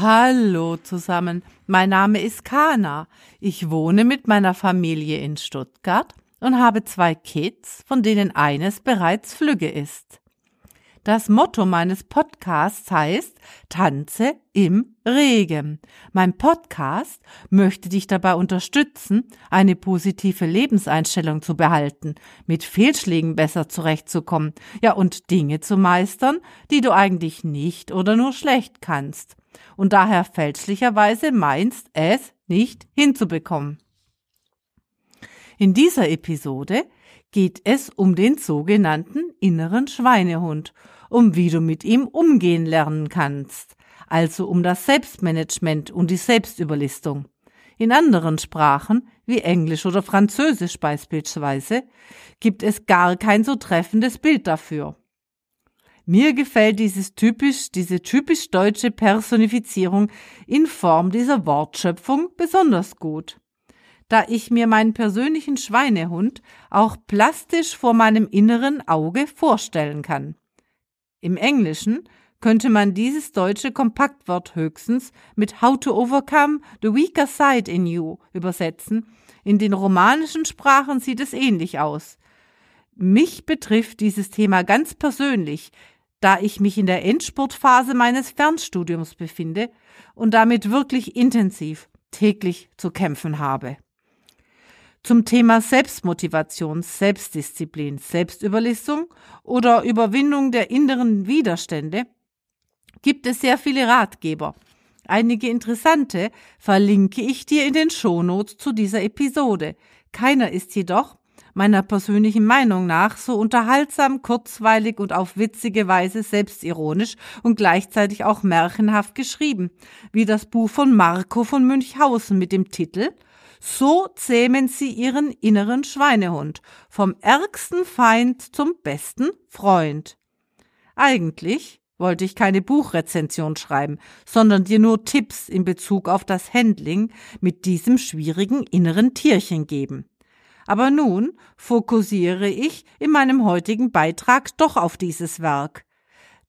Hallo zusammen, mein Name ist Kana. Ich wohne mit meiner Familie in Stuttgart und habe zwei Kids, von denen eines bereits flügge ist. Das Motto meines Podcasts heißt Tanze im Regen. Mein Podcast möchte dich dabei unterstützen, eine positive Lebenseinstellung zu behalten, mit Fehlschlägen besser zurechtzukommen, ja und Dinge zu meistern, die du eigentlich nicht oder nur schlecht kannst und daher fälschlicherweise meinst, es nicht hinzubekommen. In dieser Episode geht es um den sogenannten inneren Schweinehund, um wie du mit ihm umgehen lernen kannst, also um das Selbstmanagement und die Selbstüberlistung. In anderen Sprachen, wie Englisch oder Französisch beispielsweise, gibt es gar kein so treffendes Bild dafür. Mir gefällt dieses typisch, diese typisch deutsche Personifizierung in Form dieser Wortschöpfung besonders gut. Da ich mir meinen persönlichen Schweinehund auch plastisch vor meinem inneren Auge vorstellen kann. Im Englischen könnte man dieses deutsche Kompaktwort höchstens mit How to overcome the weaker side in you übersetzen. In den romanischen Sprachen sieht es ähnlich aus. Mich betrifft dieses Thema ganz persönlich, da ich mich in der Endspurtphase meines Fernstudiums befinde und damit wirklich intensiv täglich zu kämpfen habe. Zum Thema Selbstmotivation, Selbstdisziplin, Selbstüberlistung oder Überwindung der inneren Widerstände gibt es sehr viele Ratgeber. Einige interessante verlinke ich dir in den Shownotes zu dieser Episode. Keiner ist jedoch meiner persönlichen Meinung nach so unterhaltsam, kurzweilig und auf witzige Weise selbstironisch und gleichzeitig auch märchenhaft geschrieben, wie das Buch von Marco von Münchhausen mit dem Titel So zähmen sie ihren inneren Schweinehund, vom ärgsten Feind zum besten Freund. Eigentlich wollte ich keine Buchrezension schreiben, sondern dir nur Tipps in Bezug auf das Handling mit diesem schwierigen inneren Tierchen geben. Aber nun fokussiere ich in meinem heutigen Beitrag doch auf dieses Werk,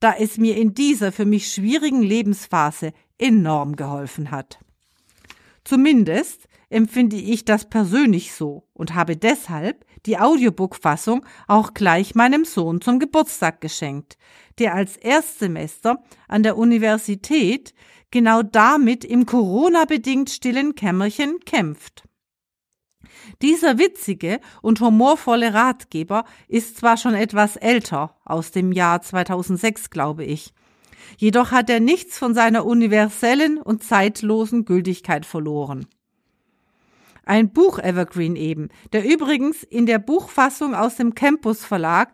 da es mir in dieser für mich schwierigen Lebensphase enorm geholfen hat. Zumindest empfinde ich das persönlich so und habe deshalb die Audiobook-Fassung auch gleich meinem Sohn zum Geburtstag geschenkt, der als Erstsemester an der Universität genau damit im Corona-bedingt stillen Kämmerchen kämpft. Dieser witzige und humorvolle Ratgeber ist zwar schon etwas älter, aus dem Jahr 2006, glaube ich. Jedoch hat er nichts von seiner universellen und zeitlosen Gültigkeit verloren. Ein Buch Evergreen eben, der übrigens in der Buchfassung aus dem Campus Verlag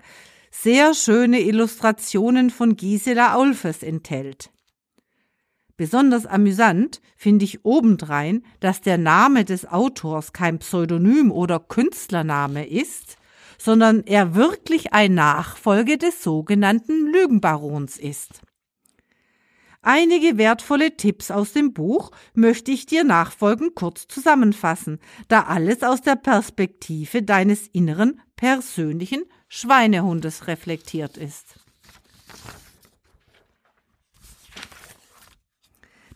sehr schöne Illustrationen von Gisela Aulfes enthält. Besonders amüsant finde ich obendrein, dass der Name des Autors kein Pseudonym oder Künstlername ist, sondern er wirklich ein Nachfolge des sogenannten Lügenbarons ist. Einige wertvolle Tipps aus dem Buch möchte ich dir nachfolgend kurz zusammenfassen, da alles aus der Perspektive deines inneren persönlichen Schweinehundes reflektiert ist.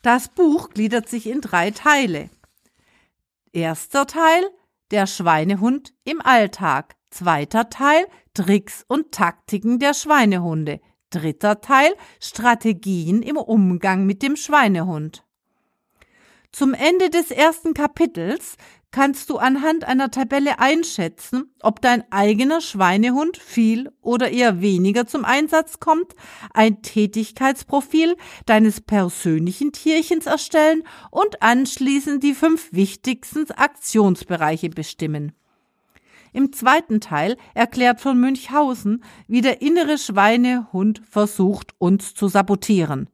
Das Buch gliedert sich in drei Teile. Erster Teil Der Schweinehund im Alltag. Zweiter Teil Tricks und Taktiken der Schweinehunde. Dritter Teil Strategien im Umgang mit dem Schweinehund. Zum Ende des ersten Kapitels kannst du anhand einer Tabelle einschätzen, ob dein eigener Schweinehund viel oder eher weniger zum Einsatz kommt, ein Tätigkeitsprofil deines persönlichen Tierchens erstellen und anschließend die fünf wichtigsten Aktionsbereiche bestimmen. Im zweiten Teil erklärt von Münchhausen, wie der innere Schweinehund versucht, uns zu sabotieren.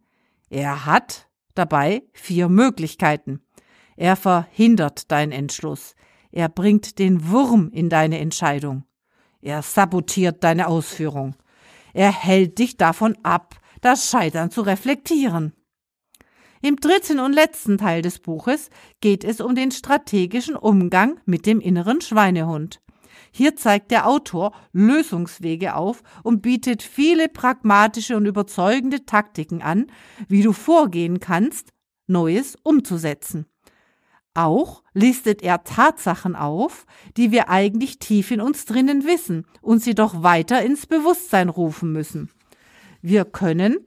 Er hat dabei vier Möglichkeiten. Er verhindert deinen Entschluss. Er bringt den Wurm in deine Entscheidung. Er sabotiert deine Ausführung. Er hält dich davon ab, das Scheitern zu reflektieren. Im dritten und letzten Teil des Buches geht es um den strategischen Umgang mit dem inneren Schweinehund. Hier zeigt der Autor Lösungswege auf und bietet viele pragmatische und überzeugende Taktiken an, wie du vorgehen kannst, Neues umzusetzen. Auch listet er Tatsachen auf, die wir eigentlich tief in uns drinnen wissen und sie doch weiter ins Bewusstsein rufen müssen. Wir können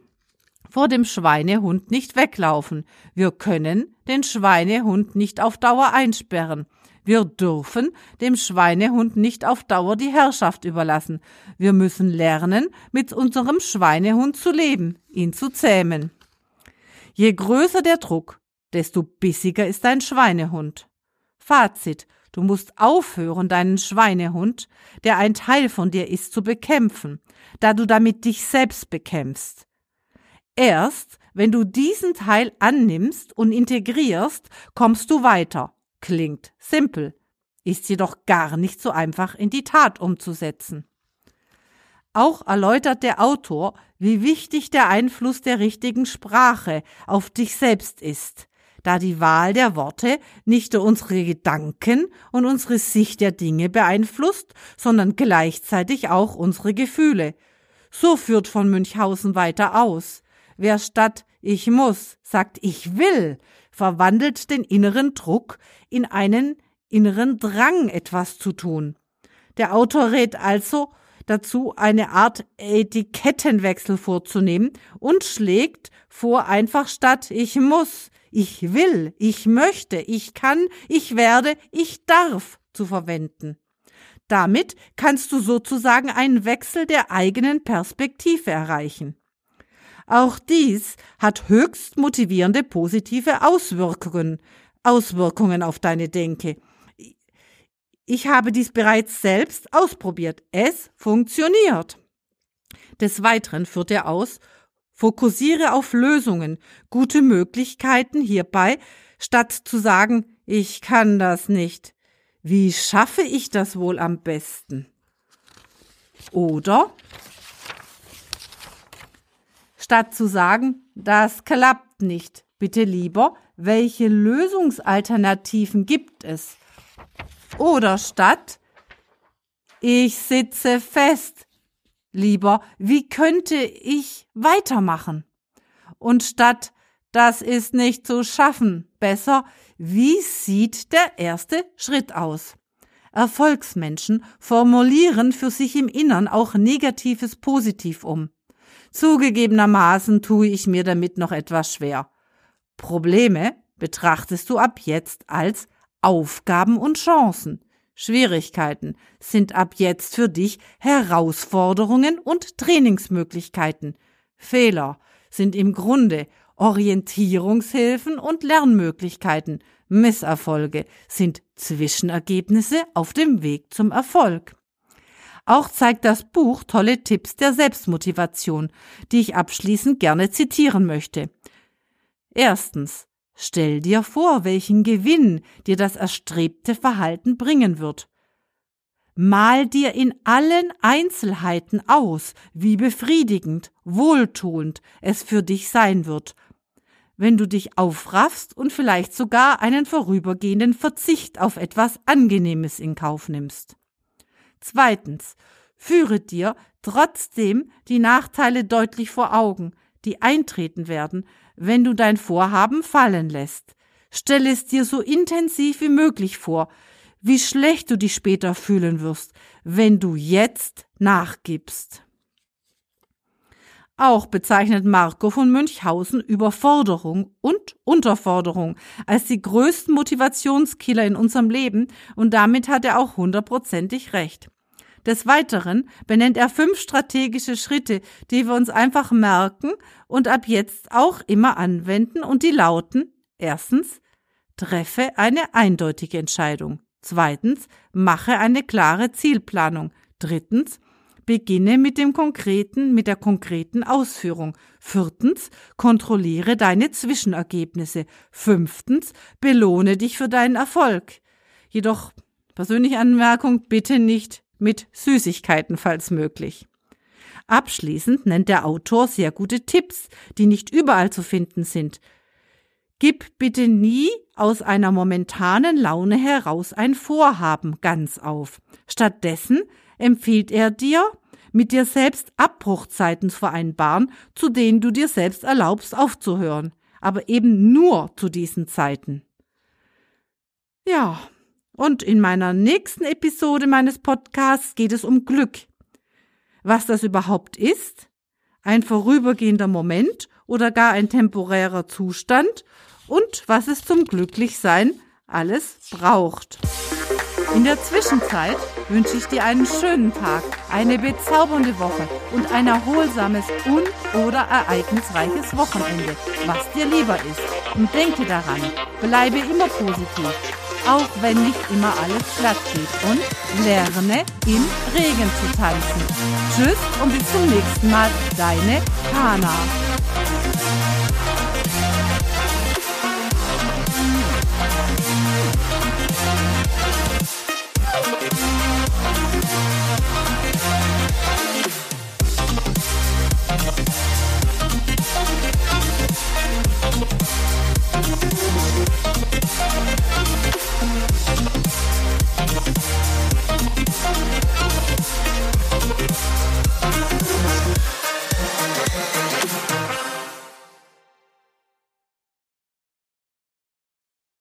vor dem Schweinehund nicht weglaufen. Wir können den Schweinehund nicht auf Dauer einsperren. Wir dürfen dem Schweinehund nicht auf Dauer die Herrschaft überlassen. Wir müssen lernen, mit unserem Schweinehund zu leben, ihn zu zähmen. Je größer der Druck, desto bissiger ist dein Schweinehund. Fazit. Du musst aufhören, deinen Schweinehund, der ein Teil von dir ist, zu bekämpfen, da du damit dich selbst bekämpfst. Erst wenn du diesen Teil annimmst und integrierst, kommst du weiter. Klingt simpel, ist jedoch gar nicht so einfach in die Tat umzusetzen. Auch erläutert der Autor, wie wichtig der Einfluss der richtigen Sprache auf dich selbst ist, da die Wahl der Worte nicht nur unsere Gedanken und unsere Sicht der Dinge beeinflusst, sondern gleichzeitig auch unsere Gefühle. So führt von Münchhausen weiter aus. Wer statt ich muss sagt ich will, verwandelt den inneren Druck in einen inneren Drang, etwas zu tun. Der Autor rät also dazu, eine Art Etikettenwechsel vorzunehmen und schlägt vor, einfach statt ich muss ich will, ich möchte, ich kann, ich werde, ich darf zu verwenden. Damit kannst du sozusagen einen Wechsel der eigenen Perspektive erreichen. Auch dies hat höchst motivierende positive Auswirkungen, Auswirkungen auf deine Denke. Ich habe dies bereits selbst ausprobiert. Es funktioniert. Des Weiteren führt er aus, Fokussiere auf Lösungen, gute Möglichkeiten hierbei, statt zu sagen, ich kann das nicht. Wie schaffe ich das wohl am besten? Oder statt zu sagen, das klappt nicht, bitte lieber, welche Lösungsalternativen gibt es? Oder statt, ich sitze fest, lieber, wie könnte ich weitermachen? Und statt das ist nicht zu schaffen, besser, wie sieht der erste Schritt aus? Erfolgsmenschen formulieren für sich im Innern auch Negatives positiv um. Zugegebenermaßen tue ich mir damit noch etwas schwer. Probleme betrachtest du ab jetzt als Aufgaben und Chancen. Schwierigkeiten sind ab jetzt für dich Herausforderungen und Trainingsmöglichkeiten. Fehler sind im Grunde Orientierungshilfen und Lernmöglichkeiten. Misserfolge sind Zwischenergebnisse auf dem Weg zum Erfolg. Auch zeigt das Buch tolle Tipps der Selbstmotivation, die ich abschließend gerne zitieren möchte. Erstens. Stell dir vor, welchen Gewinn dir das erstrebte Verhalten bringen wird. Mal dir in allen Einzelheiten aus, wie befriedigend, wohltuend es für dich sein wird, wenn du dich aufraffst und vielleicht sogar einen vorübergehenden Verzicht auf etwas Angenehmes in Kauf nimmst. Zweitens, führe dir trotzdem die Nachteile deutlich vor Augen, die eintreten werden, wenn du dein Vorhaben fallen lässt. Stell es dir so intensiv wie möglich vor, wie schlecht du dich später fühlen wirst, wenn du jetzt nachgibst. Auch bezeichnet Marco von Münchhausen Überforderung und Unterforderung als die größten Motivationskiller in unserem Leben und damit hat er auch hundertprozentig recht. Des Weiteren benennt er fünf strategische Schritte, die wir uns einfach merken und ab jetzt auch immer anwenden und die lauten erstens treffe eine eindeutige Entscheidung. Zweitens mache eine klare Zielplanung. Drittens beginne mit dem konkreten, mit der konkreten Ausführung. Viertens kontrolliere deine Zwischenergebnisse. Fünftens belohne dich für deinen Erfolg. Jedoch persönliche Anmerkung bitte nicht mit Süßigkeiten, falls möglich. Abschließend nennt der Autor sehr gute Tipps, die nicht überall zu finden sind. Gib bitte nie aus einer momentanen Laune heraus ein Vorhaben ganz auf. Stattdessen empfiehlt er dir, mit dir selbst Abbruchzeiten zu vereinbaren, zu denen du dir selbst erlaubst aufzuhören, aber eben nur zu diesen Zeiten. Ja, und in meiner nächsten Episode meines Podcasts geht es um Glück. Was das überhaupt ist, ein vorübergehender Moment oder gar ein temporärer Zustand und was es zum Glücklichsein alles braucht. In der Zwischenzeit wünsche ich dir einen schönen Tag, eine bezaubernde Woche und ein erholsames und oder ereignisreiches Wochenende, was dir lieber ist. Und denke daran, bleibe immer positiv, auch wenn nicht immer alles glatt geht und lerne im Regen zu tanzen. Tschüss und bis zum nächsten Mal, deine Kana.